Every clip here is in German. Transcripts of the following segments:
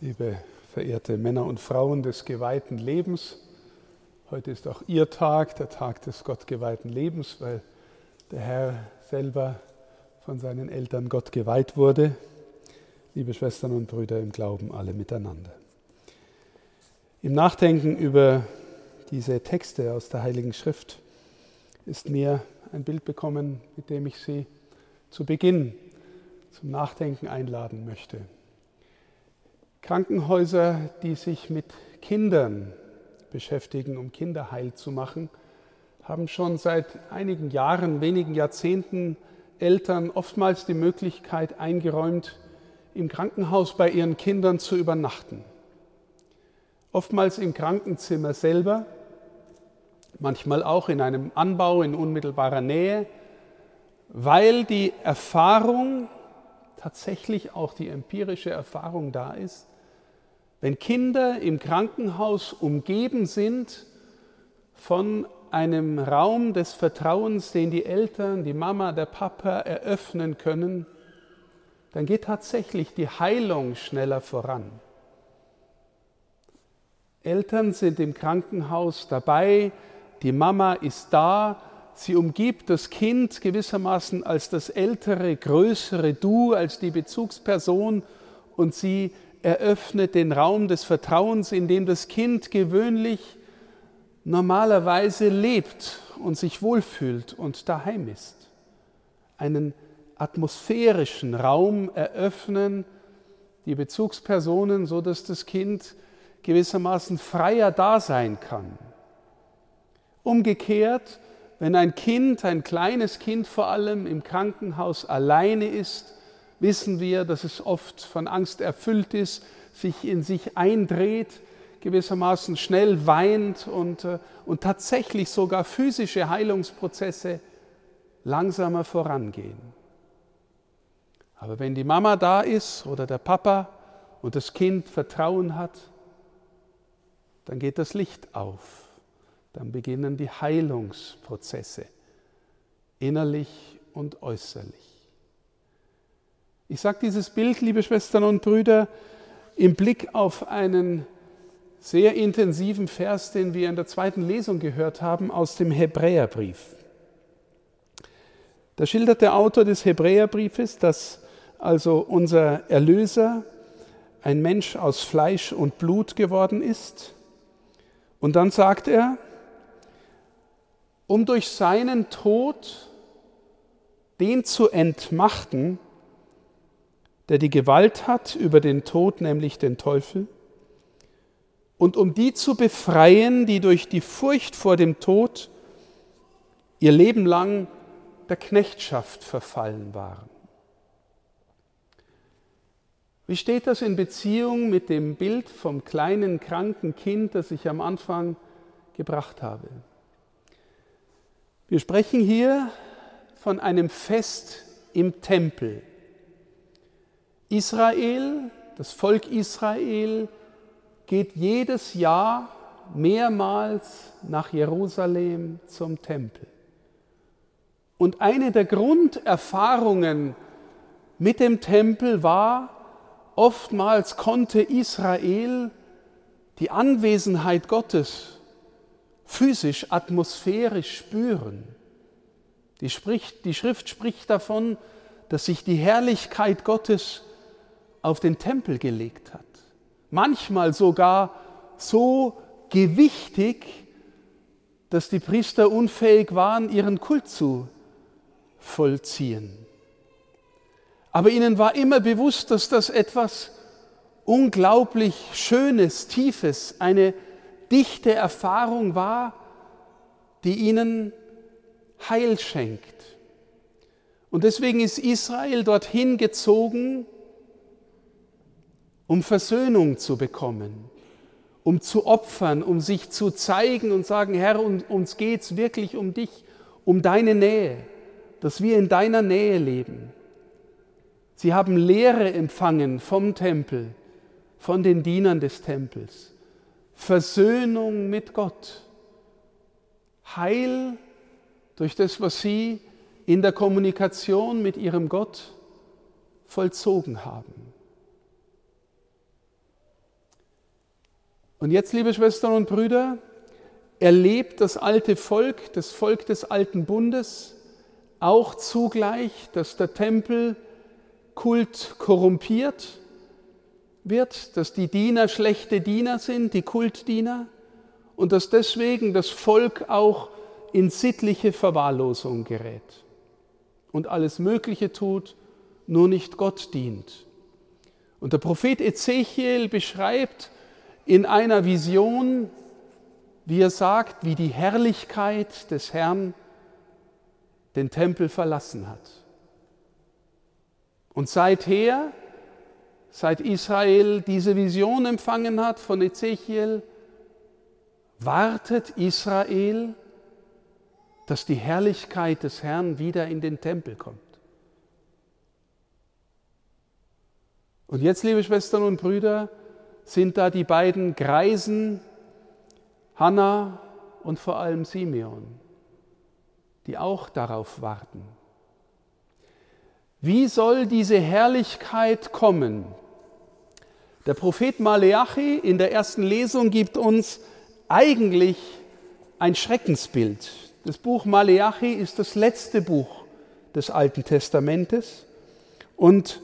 liebe verehrte Männer und Frauen des geweihten Lebens. Heute ist auch Ihr Tag, der Tag des gottgeweihten Lebens, weil der Herr selber von seinen Eltern Gott geweiht wurde. Liebe Schwestern und Brüder im Glauben, alle miteinander. Im Nachdenken über diese Texte aus der Heiligen Schrift ist mir ein Bild bekommen, mit dem ich Sie zu Beginn zum Nachdenken einladen möchte. Krankenhäuser, die sich mit Kindern beschäftigen, um Kinder heil zu machen, haben schon seit einigen Jahren, wenigen Jahrzehnten Eltern oftmals die Möglichkeit eingeräumt, im Krankenhaus bei ihren Kindern zu übernachten. Oftmals im Krankenzimmer selber, manchmal auch in einem Anbau in unmittelbarer Nähe, weil die Erfahrung, tatsächlich auch die empirische Erfahrung da ist, wenn Kinder im Krankenhaus umgeben sind von einem Raum des Vertrauens, den die Eltern, die Mama, der Papa eröffnen können, dann geht tatsächlich die Heilung schneller voran. Eltern sind im Krankenhaus dabei, die Mama ist da, sie umgibt das Kind gewissermaßen als das ältere, größere Du, als die Bezugsperson und sie eröffnet den Raum des Vertrauens, in dem das Kind gewöhnlich normalerweise lebt und sich wohlfühlt und daheim ist. Einen atmosphärischen Raum eröffnen, die Bezugspersonen, so dass das Kind gewissermaßen freier da sein kann. Umgekehrt, wenn ein Kind, ein kleines Kind vor allem im Krankenhaus alleine ist, wissen wir, dass es oft von Angst erfüllt ist, sich in sich eindreht, gewissermaßen schnell weint und, äh, und tatsächlich sogar physische Heilungsprozesse langsamer vorangehen. Aber wenn die Mama da ist oder der Papa und das Kind Vertrauen hat, dann geht das Licht auf. Dann beginnen die Heilungsprozesse, innerlich und äußerlich. Ich sage dieses Bild, liebe Schwestern und Brüder, im Blick auf einen sehr intensiven Vers, den wir in der zweiten Lesung gehört haben, aus dem Hebräerbrief. Da schildert der Autor des Hebräerbriefes, dass also unser Erlöser ein Mensch aus Fleisch und Blut geworden ist. Und dann sagt er, um durch seinen Tod den zu entmachten, der die Gewalt hat über den Tod, nämlich den Teufel, und um die zu befreien, die durch die Furcht vor dem Tod ihr Leben lang der Knechtschaft verfallen waren. Wie steht das in Beziehung mit dem Bild vom kleinen kranken Kind, das ich am Anfang gebracht habe? Wir sprechen hier von einem Fest im Tempel. Israel, das Volk Israel, geht jedes Jahr mehrmals nach Jerusalem zum Tempel. Und eine der Grunderfahrungen mit dem Tempel war, oftmals konnte Israel die Anwesenheit Gottes physisch, atmosphärisch spüren. Die, spricht, die Schrift spricht davon, dass sich die Herrlichkeit Gottes auf den Tempel gelegt hat. Manchmal sogar so gewichtig, dass die Priester unfähig waren, ihren Kult zu vollziehen. Aber ihnen war immer bewusst, dass das etwas unglaublich Schönes, Tiefes, eine dichte Erfahrung war, die ihnen Heil schenkt. Und deswegen ist Israel dorthin gezogen, um Versöhnung zu bekommen, um zu opfern, um sich zu zeigen und sagen, Herr, uns geht es wirklich um dich, um deine Nähe, dass wir in deiner Nähe leben. Sie haben Lehre empfangen vom Tempel, von den Dienern des Tempels. Versöhnung mit Gott. Heil durch das, was sie in der Kommunikation mit ihrem Gott vollzogen haben. Und jetzt, liebe Schwestern und Brüder, erlebt das alte Volk, das Volk des alten Bundes, auch zugleich, dass der Tempelkult korrumpiert wird, dass die Diener schlechte Diener sind, die Kultdiener, und dass deswegen das Volk auch in sittliche Verwahrlosung gerät und alles Mögliche tut, nur nicht Gott dient. Und der Prophet Ezechiel beschreibt in einer Vision, wie er sagt, wie die Herrlichkeit des Herrn den Tempel verlassen hat. Und seither, seit Israel diese Vision empfangen hat von Ezechiel, wartet Israel, dass die Herrlichkeit des Herrn wieder in den Tempel kommt. Und jetzt, liebe Schwestern und Brüder, sind da die beiden Greisen, Hannah und vor allem Simeon, die auch darauf warten. Wie soll diese Herrlichkeit kommen? Der Prophet Maleachi in der ersten Lesung gibt uns eigentlich ein Schreckensbild. Das Buch Maleachi ist das letzte Buch des Alten Testamentes und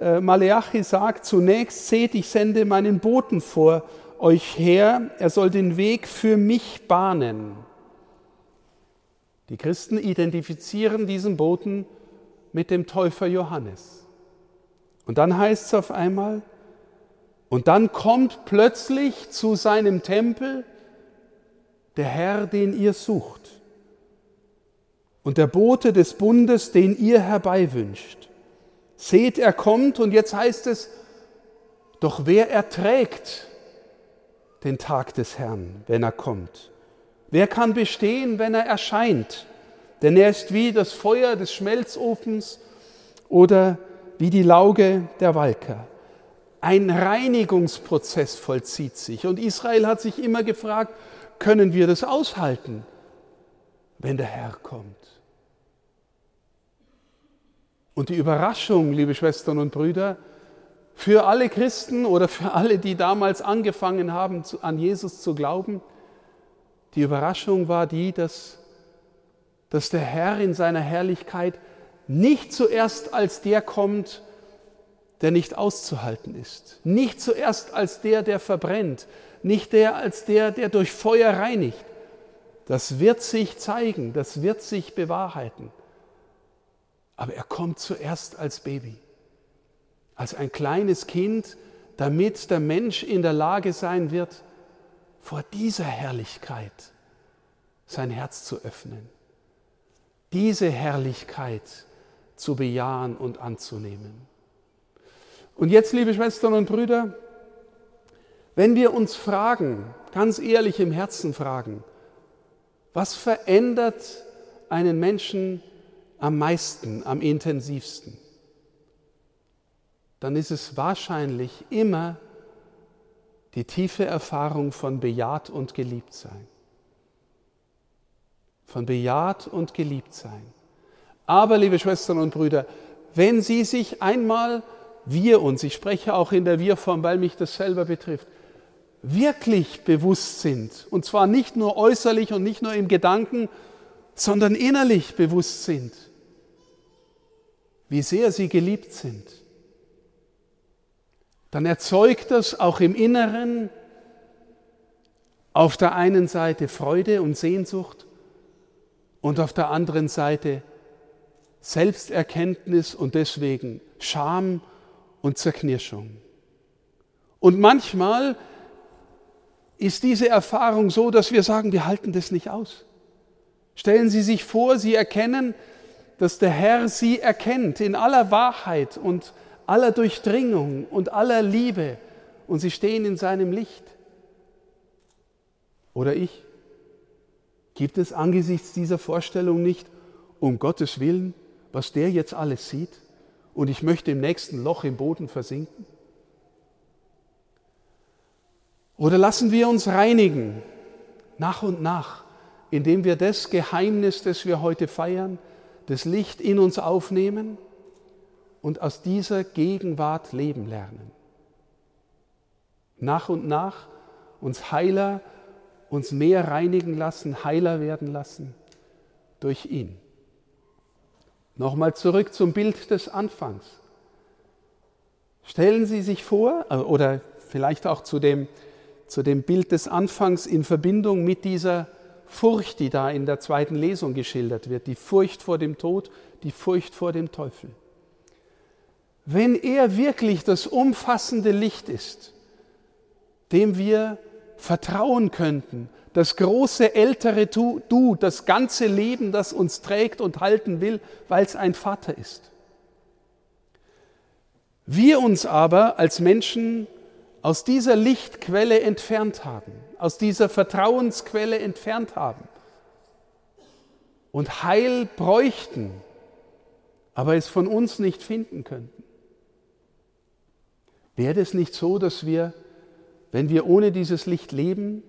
äh, Maleachi sagt zunächst, seht, ich sende meinen Boten vor euch her, er soll den Weg für mich bahnen. Die Christen identifizieren diesen Boten mit dem Täufer Johannes. Und dann heißt es auf einmal, und dann kommt plötzlich zu seinem Tempel der Herr, den ihr sucht, und der Bote des Bundes, den ihr herbeiwünscht. Seht, er kommt und jetzt heißt es, doch wer erträgt den Tag des Herrn, wenn er kommt? Wer kann bestehen, wenn er erscheint? Denn er ist wie das Feuer des Schmelzofens oder wie die Lauge der Walker. Ein Reinigungsprozess vollzieht sich. Und Israel hat sich immer gefragt, können wir das aushalten, wenn der Herr kommt? Und die Überraschung, liebe Schwestern und Brüder, für alle Christen oder für alle, die damals angefangen haben, an Jesus zu glauben, die Überraschung war die, dass, dass der Herr in seiner Herrlichkeit nicht zuerst als der kommt, der nicht auszuhalten ist, nicht zuerst als der, der verbrennt, nicht der als der, der durch Feuer reinigt. Das wird sich zeigen, das wird sich bewahrheiten. Aber er kommt zuerst als Baby, als ein kleines Kind, damit der Mensch in der Lage sein wird, vor dieser Herrlichkeit sein Herz zu öffnen, diese Herrlichkeit zu bejahen und anzunehmen. Und jetzt, liebe Schwestern und Brüder, wenn wir uns fragen, ganz ehrlich im Herzen fragen, was verändert einen Menschen am meisten, am intensivsten, dann ist es wahrscheinlich immer die tiefe Erfahrung von bejaht und geliebt sein. Von bejaht und geliebt sein. Aber, liebe Schwestern und Brüder, wenn Sie sich einmal, wir uns, ich spreche auch in der Wir-Form, weil mich das selber betrifft, wirklich bewusst sind, und zwar nicht nur äußerlich und nicht nur im Gedanken, sondern innerlich bewusst sind, wie sehr sie geliebt sind, dann erzeugt das auch im Inneren auf der einen Seite Freude und Sehnsucht und auf der anderen Seite Selbsterkenntnis und deswegen Scham und Zerknirschung. Und manchmal ist diese Erfahrung so, dass wir sagen, wir halten das nicht aus. Stellen Sie sich vor, Sie erkennen, dass der Herr Sie erkennt in aller Wahrheit und aller Durchdringung und aller Liebe und Sie stehen in seinem Licht. Oder ich? Gibt es angesichts dieser Vorstellung nicht, um Gottes Willen, was der jetzt alles sieht und ich möchte im nächsten Loch im Boden versinken? Oder lassen wir uns reinigen, nach und nach, indem wir das Geheimnis, das wir heute feiern, das Licht in uns aufnehmen und aus dieser Gegenwart leben lernen. Nach und nach uns heiler, uns mehr reinigen lassen, heiler werden lassen durch ihn. Nochmal zurück zum Bild des Anfangs. Stellen Sie sich vor, äh, oder vielleicht auch zu dem, zu dem Bild des Anfangs in Verbindung mit dieser Furcht, die da in der zweiten Lesung geschildert wird, die Furcht vor dem Tod, die Furcht vor dem Teufel. Wenn er wirklich das umfassende Licht ist, dem wir vertrauen könnten, das große ältere Du, das ganze Leben, das uns trägt und halten will, weil es ein Vater ist. Wir uns aber als Menschen aus dieser Lichtquelle entfernt haben, aus dieser Vertrauensquelle entfernt haben und Heil bräuchten, aber es von uns nicht finden könnten. Wäre es nicht so, dass wir, wenn wir ohne dieses Licht leben,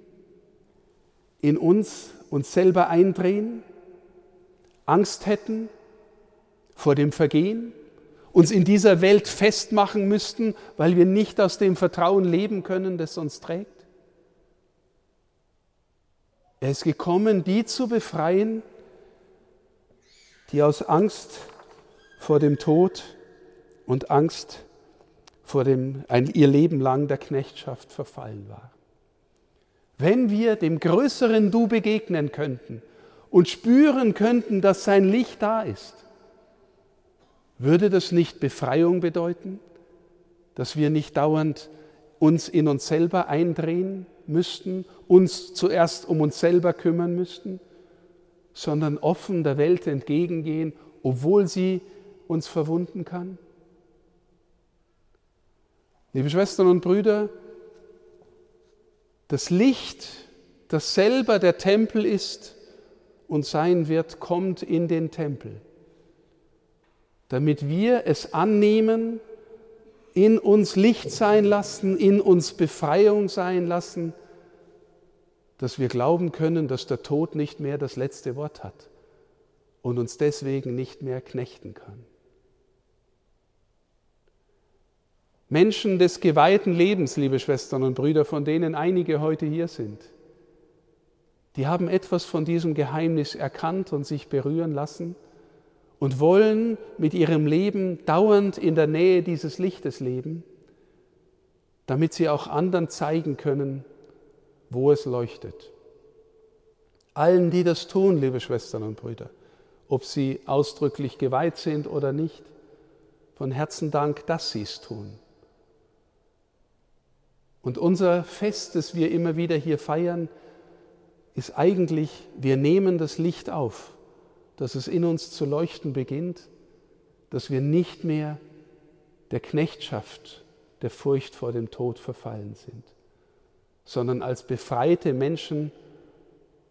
in uns uns selber eindrehen, Angst hätten vor dem Vergehen, uns in dieser Welt festmachen müssten, weil wir nicht aus dem Vertrauen leben können, das uns trägt? Er ist gekommen, die zu befreien, die aus Angst vor dem Tod und Angst vor dem ein, ihr Leben lang der Knechtschaft verfallen waren. Wenn wir dem größeren Du begegnen könnten und spüren könnten, dass sein Licht da ist, würde das nicht Befreiung bedeuten, dass wir nicht dauernd uns in uns selber eindrehen müssten, uns zuerst um uns selber kümmern müssten, sondern offen der Welt entgegengehen, obwohl sie uns verwunden kann? Liebe Schwestern und Brüder, das Licht, das selber der Tempel ist und sein wird, kommt in den Tempel damit wir es annehmen, in uns Licht sein lassen, in uns Befreiung sein lassen, dass wir glauben können, dass der Tod nicht mehr das letzte Wort hat und uns deswegen nicht mehr knechten kann. Menschen des geweihten Lebens, liebe Schwestern und Brüder, von denen einige heute hier sind, die haben etwas von diesem Geheimnis erkannt und sich berühren lassen und wollen mit ihrem Leben dauernd in der Nähe dieses Lichtes leben, damit sie auch anderen zeigen können, wo es leuchtet. Allen, die das tun, liebe Schwestern und Brüder, ob sie ausdrücklich geweiht sind oder nicht, von Herzen Dank, dass sie es tun. Und unser Fest, das wir immer wieder hier feiern, ist eigentlich, wir nehmen das Licht auf dass es in uns zu leuchten beginnt, dass wir nicht mehr der Knechtschaft, der Furcht vor dem Tod verfallen sind, sondern als befreite Menschen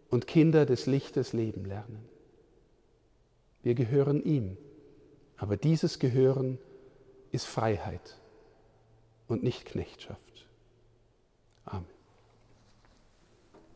und Kinder des Lichtes leben lernen. Wir gehören ihm, aber dieses Gehören ist Freiheit und nicht Knechtschaft.